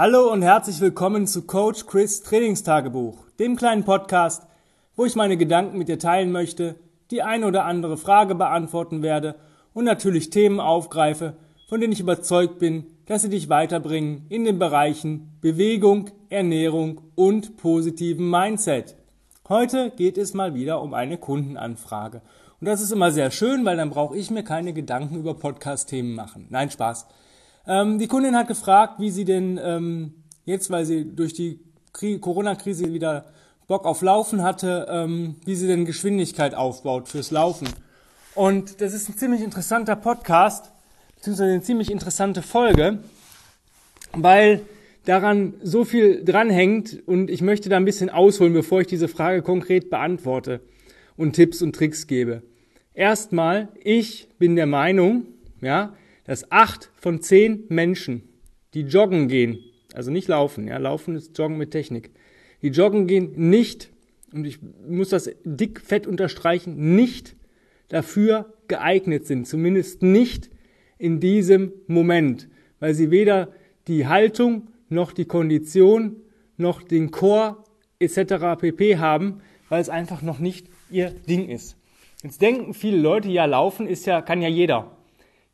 Hallo und herzlich willkommen zu Coach Chris Trainingstagebuch, dem kleinen Podcast, wo ich meine Gedanken mit dir teilen möchte, die ein oder andere Frage beantworten werde und natürlich Themen aufgreife, von denen ich überzeugt bin, dass sie dich weiterbringen in den Bereichen Bewegung, Ernährung und positiven Mindset. Heute geht es mal wieder um eine Kundenanfrage. Und das ist immer sehr schön, weil dann brauche ich mir keine Gedanken über Podcast-Themen machen. Nein, Spaß. Ähm, die Kundin hat gefragt, wie sie denn ähm, jetzt, weil sie durch die Corona-Krise wieder Bock auf Laufen hatte, ähm, wie sie denn Geschwindigkeit aufbaut fürs Laufen. Und das ist ein ziemlich interessanter Podcast, beziehungsweise eine ziemlich interessante Folge, weil daran so viel dranhängt und ich möchte da ein bisschen ausholen, bevor ich diese Frage konkret beantworte und Tipps und Tricks gebe. Erstmal, ich bin der Meinung, ja, dass acht von zehn Menschen, die joggen gehen, also nicht laufen, ja, laufen ist Joggen mit Technik, die joggen gehen nicht, und ich muss das dick fett unterstreichen, nicht dafür geeignet sind, zumindest nicht in diesem Moment, weil sie weder die Haltung noch die Kondition noch den Chor etc. pp haben, weil es einfach noch nicht ihr Ding ist. Jetzt denken viele Leute, ja, laufen ist ja, kann ja jeder.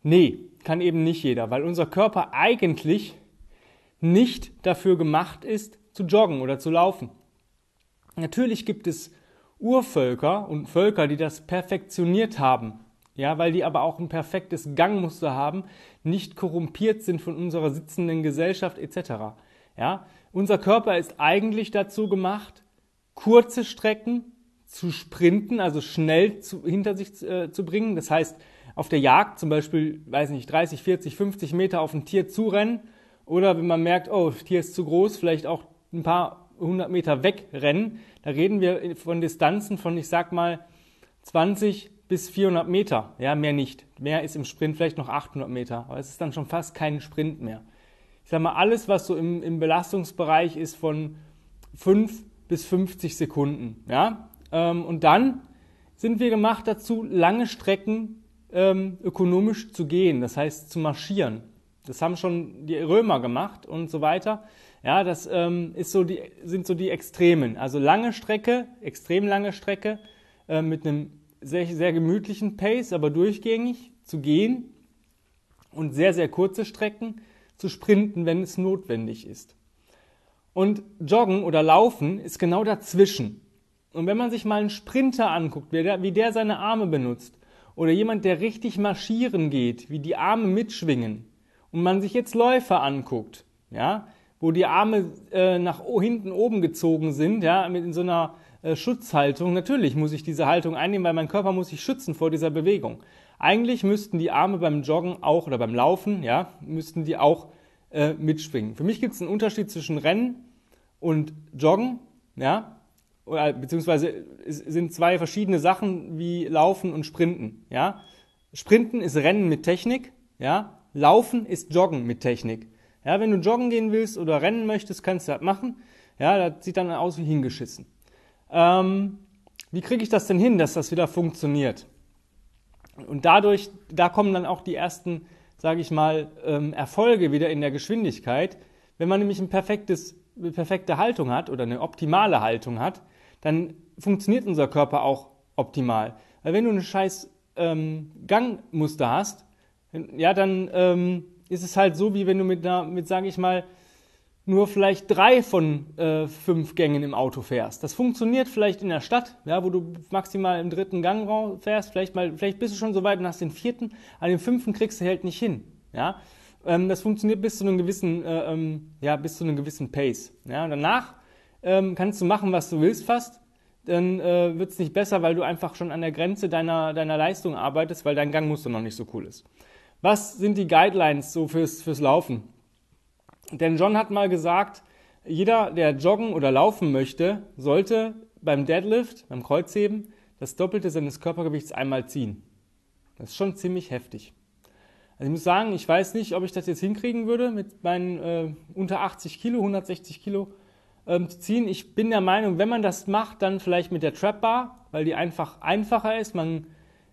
Nee, kann eben nicht jeder, weil unser Körper eigentlich nicht dafür gemacht ist, zu joggen oder zu laufen. Natürlich gibt es Urvölker und Völker, die das perfektioniert haben, ja, weil die aber auch ein perfektes Gangmuster haben, nicht korrumpiert sind von unserer sitzenden Gesellschaft etc. Ja, unser Körper ist eigentlich dazu gemacht, kurze Strecken zu sprinten, also schnell zu, hinter sich äh, zu bringen. Das heißt, auf der Jagd zum Beispiel, weiß nicht, 30, 40, 50 Meter auf ein Tier zurennen oder wenn man merkt, oh, das Tier ist zu groß, vielleicht auch ein paar hundert Meter wegrennen. Da reden wir von Distanzen von, ich sag mal, 20 bis 400 Meter. Ja, mehr nicht. Mehr ist im Sprint vielleicht noch 800 Meter. Aber es ist dann schon fast kein Sprint mehr. Ich sag mal, alles, was so im, im Belastungsbereich ist von 5 bis 50 Sekunden. Ja, ähm, und dann sind wir gemacht dazu, lange Strecken ähm, ökonomisch zu gehen, das heißt zu marschieren. Das haben schon die Römer gemacht und so weiter. Ja, das ähm, ist so die, sind so die Extremen. Also lange Strecke, extrem lange Strecke äh, mit einem sehr, sehr gemütlichen Pace, aber durchgängig zu gehen und sehr, sehr kurze Strecken zu sprinten, wenn es notwendig ist. Und Joggen oder Laufen ist genau dazwischen. Und wenn man sich mal einen Sprinter anguckt, wie der, wie der seine Arme benutzt, oder jemand, der richtig marschieren geht, wie die Arme mitschwingen, und man sich jetzt Läufer anguckt, ja, wo die Arme äh, nach hinten oben gezogen sind, ja, mit in so einer äh, Schutzhaltung. Natürlich muss ich diese Haltung einnehmen, weil mein Körper muss sich schützen vor dieser Bewegung. Eigentlich müssten die Arme beim Joggen auch oder beim Laufen, ja, müssten die auch äh, mitschwingen. Für mich gibt es einen Unterschied zwischen Rennen und Joggen, ja oder beziehungsweise sind zwei verschiedene Sachen wie Laufen und Sprinten. Ja? Sprinten ist Rennen mit Technik, ja? Laufen ist Joggen mit Technik. Ja, wenn du joggen gehen willst oder rennen möchtest, kannst du das machen. Ja, das sieht dann aus wie hingeschissen. Ähm, wie kriege ich das denn hin, dass das wieder funktioniert? Und dadurch, da kommen dann auch die ersten, sage ich mal, ähm, Erfolge wieder in der Geschwindigkeit. Wenn man nämlich ein perfektes, eine perfekte Haltung hat oder eine optimale Haltung hat, dann funktioniert unser Körper auch optimal. Weil wenn du ein scheiß ähm, Gangmuster hast, ja, dann ähm, ist es halt so, wie wenn du mit, einer, mit sage ich mal, nur vielleicht drei von äh, fünf Gängen im Auto fährst. Das funktioniert vielleicht in der Stadt, ja, wo du maximal im dritten Gang fährst. Vielleicht, mal, vielleicht bist du schon so weit und hast den vierten, aber den fünften kriegst du halt nicht hin. Ja? Ähm, das funktioniert bis zu einem gewissen, äh, ähm, ja, bis zu einem gewissen Pace. Ja? Und danach ähm, kannst du machen, was du willst fast, dann äh, wird es nicht besser, weil du einfach schon an der Grenze deiner, deiner Leistung arbeitest, weil dein Gangmuster noch nicht so cool ist. Was sind die Guidelines so fürs, fürs Laufen? Denn John hat mal gesagt, jeder, der joggen oder laufen möchte, sollte beim Deadlift, beim Kreuzheben, das Doppelte seines Körpergewichts einmal ziehen. Das ist schon ziemlich heftig. Also ich muss sagen, ich weiß nicht, ob ich das jetzt hinkriegen würde mit meinen äh, unter 80 Kilo, 160 Kilo ähm, zu ziehen. Ich bin der Meinung, wenn man das macht, dann vielleicht mit der Trap Bar, weil die einfach einfacher ist, man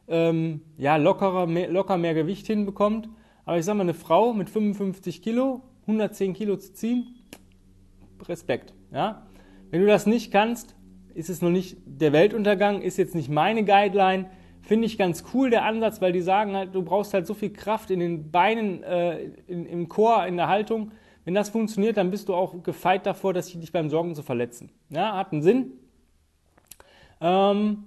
ähm, ja, lockerer, mehr, locker mehr Gewicht hinbekommt. Aber ich sag mal, eine Frau mit 55 Kilo, 110 Kilo zu ziehen, Respekt. Ja? Wenn du das nicht kannst, ist es noch nicht der Weltuntergang, ist jetzt nicht meine Guideline. Finde ich ganz cool, der Ansatz, weil die sagen halt, du brauchst halt so viel Kraft in den Beinen, äh, in, im Chor, in der Haltung. Wenn das funktioniert, dann bist du auch gefeit davor, dass ich dich beim Joggen zu verletzen. Ja, hat einen Sinn. Ähm,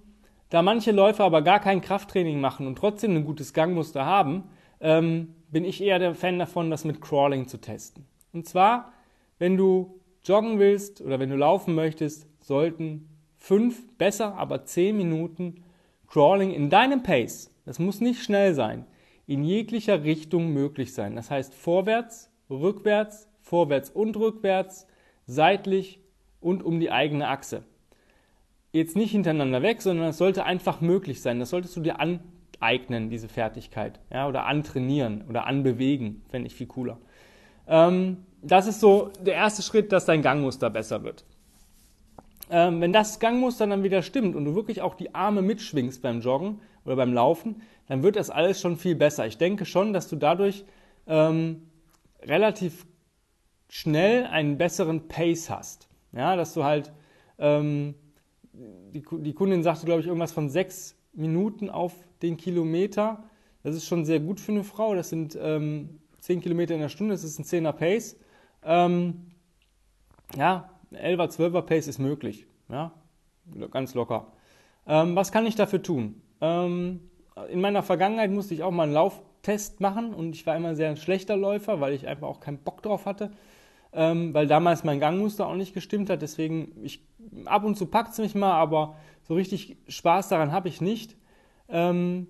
da manche Läufer aber gar kein Krafttraining machen und trotzdem ein gutes Gangmuster haben, ähm, bin ich eher der Fan davon, das mit Crawling zu testen. Und zwar, wenn du joggen willst oder wenn du laufen möchtest, sollten fünf, besser aber zehn Minuten Crawling in deinem Pace, das muss nicht schnell sein, in jeglicher Richtung möglich sein. Das heißt vorwärts, rückwärts, vorwärts und rückwärts, seitlich und um die eigene Achse. Jetzt nicht hintereinander weg, sondern es sollte einfach möglich sein. Das solltest du dir aneignen, diese Fertigkeit. Ja, oder antrainieren oder anbewegen, fände ich viel cooler. Ähm, das ist so der erste Schritt, dass dein Gangmuster besser wird ähm, wenn das Gangmuster dann wieder stimmt und du wirklich auch die Arme mitschwingst beim Joggen oder beim Laufen, dann wird das alles schon viel besser. Ich denke schon, dass du dadurch ähm, relativ schnell einen besseren Pace hast. Ja, dass du halt, ähm, die, die Kundin sagte, glaube ich, irgendwas von sechs Minuten auf den Kilometer. Das ist schon sehr gut für eine Frau. Das sind ähm, zehn Kilometer in der Stunde, das ist ein Zehner Pace. Ähm, ja, 11er, 12er Pace ist möglich. Ja? Ganz locker. Ähm, was kann ich dafür tun? Ähm, in meiner Vergangenheit musste ich auch mal einen Lauftest machen und ich war immer sehr ein schlechter Läufer, weil ich einfach auch keinen Bock drauf hatte, ähm, weil damals mein Gangmuster auch nicht gestimmt hat. Deswegen, ich, ab und zu packt es mich mal, aber so richtig Spaß daran habe ich nicht. Ähm,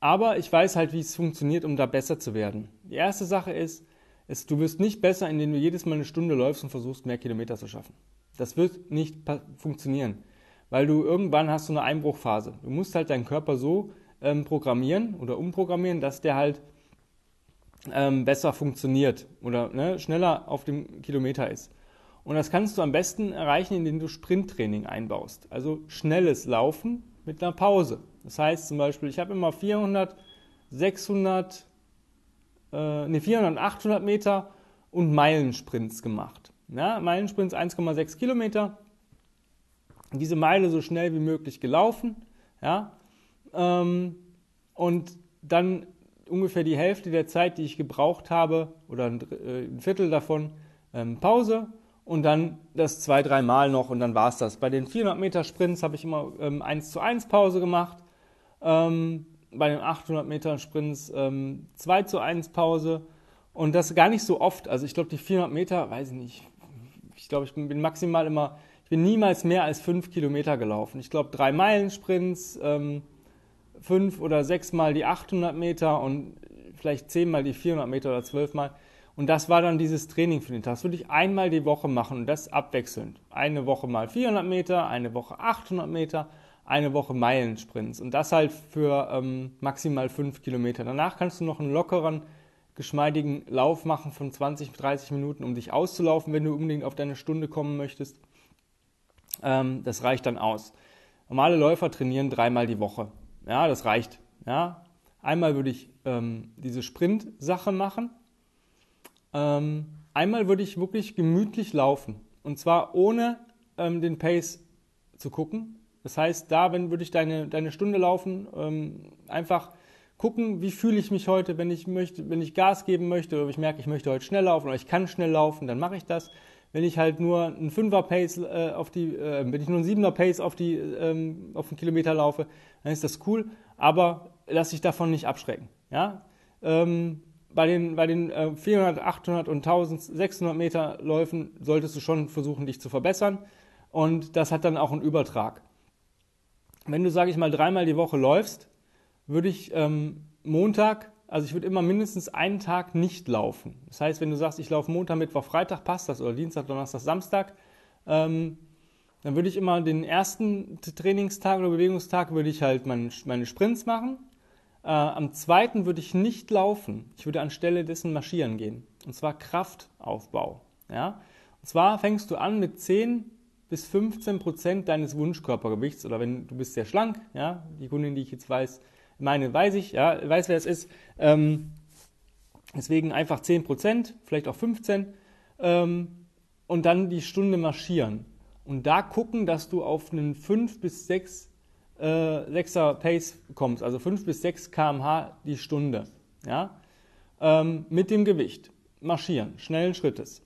aber ich weiß halt, wie es funktioniert, um da besser zu werden. Die erste Sache ist, es, du wirst nicht besser, indem du jedes Mal eine Stunde läufst und versuchst, mehr Kilometer zu schaffen. Das wird nicht funktionieren, weil du irgendwann hast du eine Einbruchphase. Du musst halt deinen Körper so ähm, programmieren oder umprogrammieren, dass der halt ähm, besser funktioniert oder ne, schneller auf dem Kilometer ist. Und das kannst du am besten erreichen, indem du Sprinttraining einbaust. Also schnelles Laufen mit einer Pause. Das heißt zum Beispiel, ich habe immer 400, 600, äh, ne, 400, 800 Meter und Meilensprints gemacht. Ja, Meilensprints 1,6 Kilometer. Diese Meile so schnell wie möglich gelaufen. Ja, ähm, und dann ungefähr die Hälfte der Zeit, die ich gebraucht habe, oder ein, äh, ein Viertel davon, ähm, Pause und dann das zwei, drei Mal noch und dann war es das. Bei den 400 Meter Sprints habe ich immer ähm, 1 zu 1 Pause gemacht. Ähm, bei den 800 Meter Sprints ähm, 2 zu 1 Pause und das gar nicht so oft. Also ich glaube, die 400 Meter, weiß ich nicht, ich glaube, ich bin maximal immer, ich bin niemals mehr als 5 Kilometer gelaufen. Ich glaube, drei Meilen Sprints, ähm, fünf oder sechs Mal die 800 Meter und vielleicht zehnmal die 400 Meter oder zwölfmal. Und das war dann dieses Training für den Tag. Das würde ich einmal die Woche machen und das abwechselnd. Eine Woche mal 400 Meter, eine Woche 800 Meter, eine Woche Meilensprints und das halt für ähm, maximal fünf Kilometer. Danach kannst du noch einen lockeren, geschmeidigen Lauf machen von 20, 30 Minuten, um dich auszulaufen, wenn du unbedingt auf deine Stunde kommen möchtest. Ähm, das reicht dann aus. Normale Läufer trainieren dreimal die Woche. Ja, das reicht. Ja, einmal würde ich ähm, diese Sprint-Sache machen. Ähm, einmal würde ich wirklich gemütlich laufen und zwar ohne ähm, den Pace zu gucken, das heißt, da wenn, würde ich deine, deine Stunde laufen, ähm, einfach gucken, wie fühle ich mich heute, wenn ich möchte, wenn ich Gas geben möchte oder ich merke, ich möchte heute schnell laufen oder ich kann schnell laufen, dann mache ich das. Wenn ich halt nur einen Fünfer Pace äh, auf die, äh, wenn ich nur einen Siebener Pace auf die, ähm, auf den Kilometer laufe, dann ist das cool, aber lass dich davon nicht abschrecken. Ja? Ähm, bei den, bei den äh, 400, 800 und 1600 Meter Läufen solltest du schon versuchen, dich zu verbessern. Und das hat dann auch einen Übertrag wenn du, sage ich mal, dreimal die Woche läufst, würde ich ähm, Montag, also ich würde immer mindestens einen Tag nicht laufen. Das heißt, wenn du sagst, ich laufe Montag, Mittwoch, Freitag, passt das, oder Dienstag, Donnerstag, Samstag, ähm, dann würde ich immer den ersten Trainingstag oder Bewegungstag würde ich halt meine, meine Sprints machen. Äh, am zweiten würde ich nicht laufen. Ich würde anstelle dessen marschieren gehen. Und zwar Kraftaufbau. Ja? Und zwar fängst du an mit 10 bis 15 Prozent deines Wunschkörpergewichts oder wenn du bist sehr schlank, ja, die Kundin, die ich jetzt weiß, meine weiß ich, ja, weiß wer es ist, ähm, deswegen einfach 10 Prozent, vielleicht auch 15, ähm, und dann die Stunde marschieren. Und da gucken, dass du auf einen 5 bis 6 äh, 6er Pace kommst, also 5 bis 6 km/h die Stunde. Ja? Ähm, mit dem Gewicht. Marschieren, schnellen Schrittes.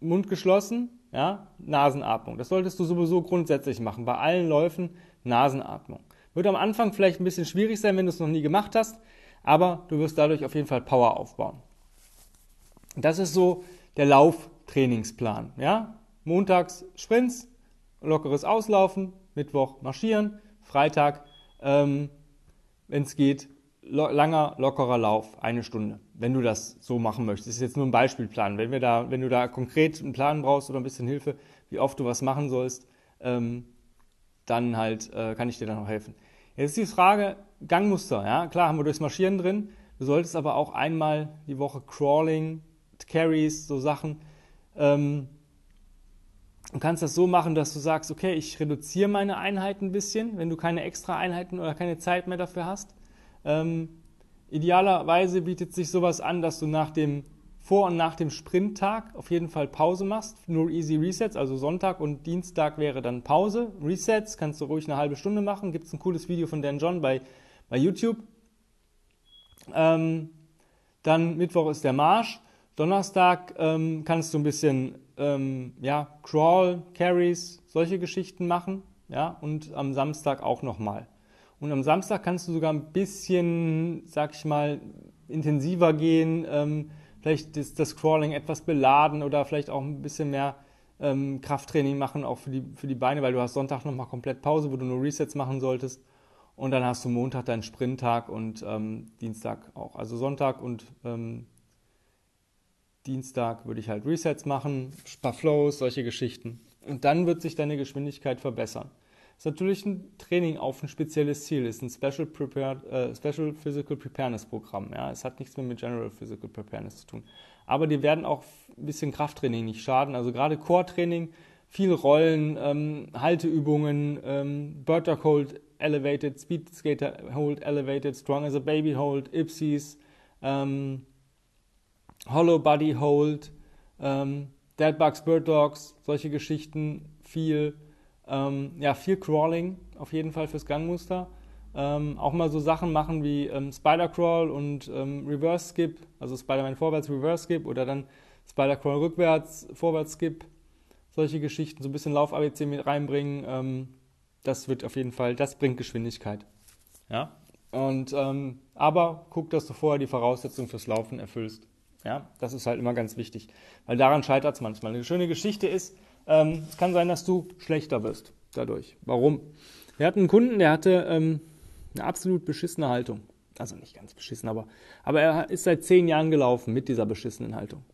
Mund geschlossen, ja? Nasenatmung. Das solltest du sowieso grundsätzlich machen. Bei allen Läufen Nasenatmung. Wird am Anfang vielleicht ein bisschen schwierig sein, wenn du es noch nie gemacht hast, aber du wirst dadurch auf jeden Fall Power aufbauen. Das ist so der Lauftrainingsplan. Ja? Montags Sprints, lockeres Auslaufen, Mittwoch marschieren, Freitag, ähm, wenn es geht, lo langer, lockerer Lauf, eine Stunde. Wenn du das so machen möchtest. Das ist jetzt nur ein Beispielplan. Wenn, wir da, wenn du da konkret einen Plan brauchst oder ein bisschen Hilfe, wie oft du was machen sollst, ähm, dann halt äh, kann ich dir da noch helfen. Jetzt ist die Frage, Gangmuster. Ja? Klar haben wir durchs Marschieren drin. Du solltest aber auch einmal die Woche Crawling, Carries, so Sachen. Ähm, du kannst das so machen, dass du sagst, okay, ich reduziere meine Einheiten ein bisschen, wenn du keine extra Einheiten oder keine Zeit mehr dafür hast. Ähm, idealerweise bietet sich sowas an, dass du nach dem vor und nach dem Sprinttag auf jeden Fall Pause machst. Nur Easy Resets, also Sonntag und Dienstag wäre dann Pause. Resets kannst du ruhig eine halbe Stunde machen. Gibt es ein cooles Video von Dan John bei, bei YouTube. Ähm, dann Mittwoch ist der Marsch. Donnerstag ähm, kannst du ein bisschen ähm, ja, Crawl, Carries, solche Geschichten machen. Ja, und am Samstag auch nochmal. Und am Samstag kannst du sogar ein bisschen, sag ich mal, intensiver gehen. Ähm, vielleicht ist das Crawling etwas beladen oder vielleicht auch ein bisschen mehr ähm, Krafttraining machen, auch für die, für die Beine, weil du hast Sonntag nochmal komplett Pause, wo du nur Resets machen solltest. Und dann hast du Montag deinen Sprinttag und ähm, Dienstag auch. Also Sonntag und ähm, Dienstag würde ich halt Resets machen, paar Flows, solche Geschichten. Und dann wird sich deine Geschwindigkeit verbessern. Ist natürlich ein Training auf ein spezielles Ziel, ist ein Special, Prepared, äh, Special Physical Preparedness Programm. Ja? Es hat nichts mehr mit General Physical Preparedness zu tun. Aber die werden auch ein bisschen Krafttraining nicht schaden. Also gerade Core-Training, viel Rollen, ähm, Halteübungen, ähm, Bird Hold Elevated, Speed Skater Hold Elevated, Strong as a Baby Hold, Ipsies, ähm, Hollow Body Hold, ähm, Dead Bugs, Bird Dogs, solche Geschichten, viel ähm, ja, viel Crawling auf jeden Fall fürs Gangmuster. Ähm, auch mal so Sachen machen wie ähm, Spider Crawl und ähm, Reverse Skip, also Spider-Man vorwärts, Reverse Skip oder dann Spider Crawl rückwärts, vorwärts Skip. Solche Geschichten, so ein bisschen Lauf-ABC mit reinbringen. Ähm, das wird auf jeden Fall, das bringt Geschwindigkeit. Ja. Und, ähm, aber guck, dass du vorher die Voraussetzungen fürs Laufen erfüllst. Ja, das ist halt immer ganz wichtig, weil daran scheitert es manchmal. Eine schöne Geschichte ist, ähm, es kann sein, dass du schlechter wirst dadurch. Warum? Wir hatten einen Kunden, der hatte ähm, eine absolut beschissene Haltung. Also nicht ganz beschissen, aber, aber er ist seit zehn Jahren gelaufen mit dieser beschissenen Haltung.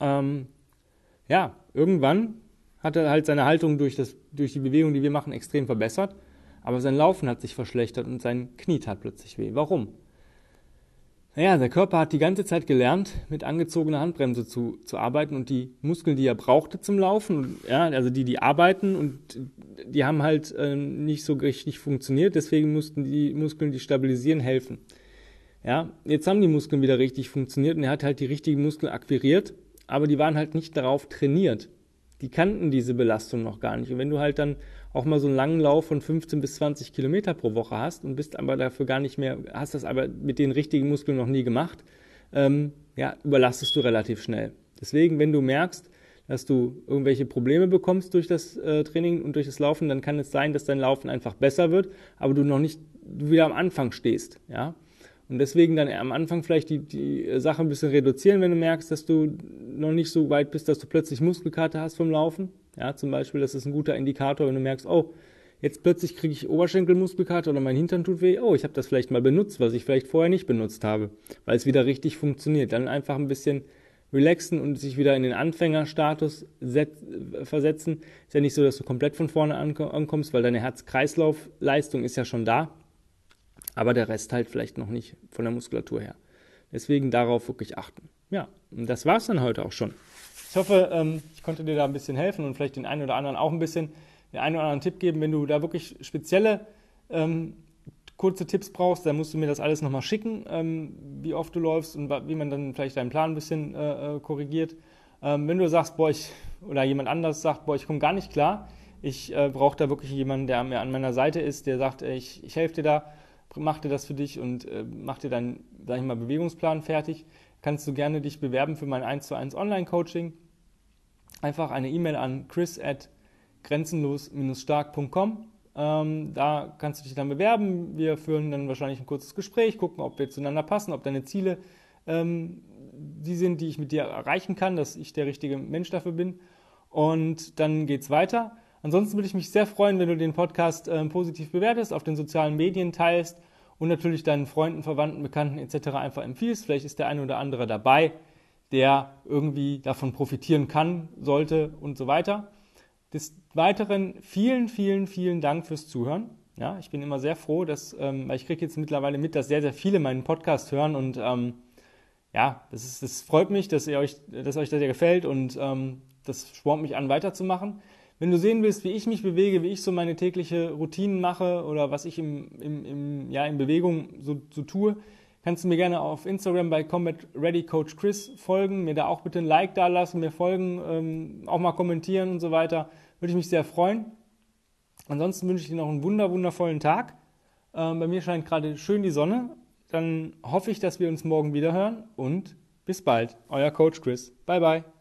Ähm, ja, irgendwann hat er halt seine Haltung durch, das, durch die Bewegung, die wir machen, extrem verbessert. Aber sein Laufen hat sich verschlechtert und sein Knie tat plötzlich weh. Warum? Naja, der Körper hat die ganze Zeit gelernt, mit angezogener Handbremse zu, zu arbeiten und die Muskeln, die er brauchte zum Laufen, ja, also die, die arbeiten und die haben halt äh, nicht so richtig funktioniert, deswegen mussten die Muskeln, die stabilisieren, helfen. Ja, jetzt haben die Muskeln wieder richtig funktioniert und er hat halt die richtigen Muskeln akquiriert, aber die waren halt nicht darauf trainiert. Die kannten diese Belastung noch gar nicht. Und wenn du halt dann auch mal so einen langen Lauf von 15 bis 20 Kilometer pro Woche hast und bist aber dafür gar nicht mehr, hast das aber mit den richtigen Muskeln noch nie gemacht, ähm, ja, überlastest du relativ schnell. Deswegen, wenn du merkst, dass du irgendwelche Probleme bekommst durch das äh, Training und durch das Laufen, dann kann es sein, dass dein Laufen einfach besser wird, aber du noch nicht du wieder am Anfang stehst, ja. Und deswegen dann am Anfang vielleicht die, die Sache ein bisschen reduzieren, wenn du merkst, dass du noch nicht so weit bist, dass du plötzlich Muskelkater hast vom Laufen. Ja, zum Beispiel, das ist ein guter Indikator, wenn du merkst, oh, jetzt plötzlich kriege ich Oberschenkelmuskelkater oder mein Hintern tut weh. Oh, ich habe das vielleicht mal benutzt, was ich vielleicht vorher nicht benutzt habe, weil es wieder richtig funktioniert. Dann einfach ein bisschen relaxen und sich wieder in den Anfängerstatus versetzen. Ist ja nicht so, dass du komplett von vorne ankommst, weil deine Herz-Kreislauf-Leistung ist ja schon da, aber der Rest halt vielleicht noch nicht von der Muskulatur her. Deswegen darauf wirklich achten. Ja, und das war's dann heute auch schon. Ich hoffe, ähm, ich konnte dir da ein bisschen helfen und vielleicht den einen oder anderen auch ein bisschen den einen oder anderen Tipp geben. Wenn du da wirklich spezielle ähm, kurze Tipps brauchst, dann musst du mir das alles nochmal schicken, ähm, wie oft du läufst und wie man dann vielleicht deinen Plan ein bisschen äh, äh korrigiert. Wenn du sagst, boah, ich, oder jemand anders sagt, boah, ich komme gar nicht klar, ich äh, brauche da wirklich jemanden, der mir an meiner Seite ist, der sagt, ey, ich, ich helfe dir da, mach dir das für dich und äh, mach dir dann, sag ich mal, Bewegungsplan fertig, kannst du gerne dich bewerben für mein 1 zu 1 Online-Coaching. Einfach eine E-Mail an chris at grenzenlos-stark.com. Ähm, da kannst du dich dann bewerben. Wir führen dann wahrscheinlich ein kurzes Gespräch, gucken, ob wir zueinander passen, ob deine Ziele ähm, die sind, die ich mit dir erreichen kann, dass ich der richtige Mensch dafür bin. Und dann geht es weiter. Ansonsten würde ich mich sehr freuen, wenn du den Podcast äh, positiv bewertest, auf den sozialen Medien teilst und natürlich deinen Freunden, Verwandten, Bekannten etc. einfach empfiehlst. Vielleicht ist der eine oder andere dabei, der irgendwie davon profitieren kann, sollte und so weiter. Des Weiteren vielen, vielen, vielen Dank fürs Zuhören. Ja, ich bin immer sehr froh, dass, ähm, weil ich kriege jetzt mittlerweile mit, dass sehr, sehr viele meinen Podcast hören und ähm, ja, das, ist, das freut mich, dass, ihr euch, dass euch das ja gefällt und ähm, das spornt mich an, weiterzumachen. Wenn du sehen willst, wie ich mich bewege, wie ich so meine tägliche Routinen mache oder was ich im, im, im, ja, in Bewegung so, so tue, kannst du mir gerne auf Instagram bei Combat Ready Coach Chris folgen, mir da auch bitte ein Like da lassen, mir folgen, ähm, auch mal kommentieren und so weiter. Würde ich mich sehr freuen. Ansonsten wünsche ich dir noch einen wunder, wundervollen Tag. Ähm, bei mir scheint gerade schön die Sonne. Dann hoffe ich, dass wir uns morgen wieder hören und bis bald. Euer Coach Chris. Bye, bye.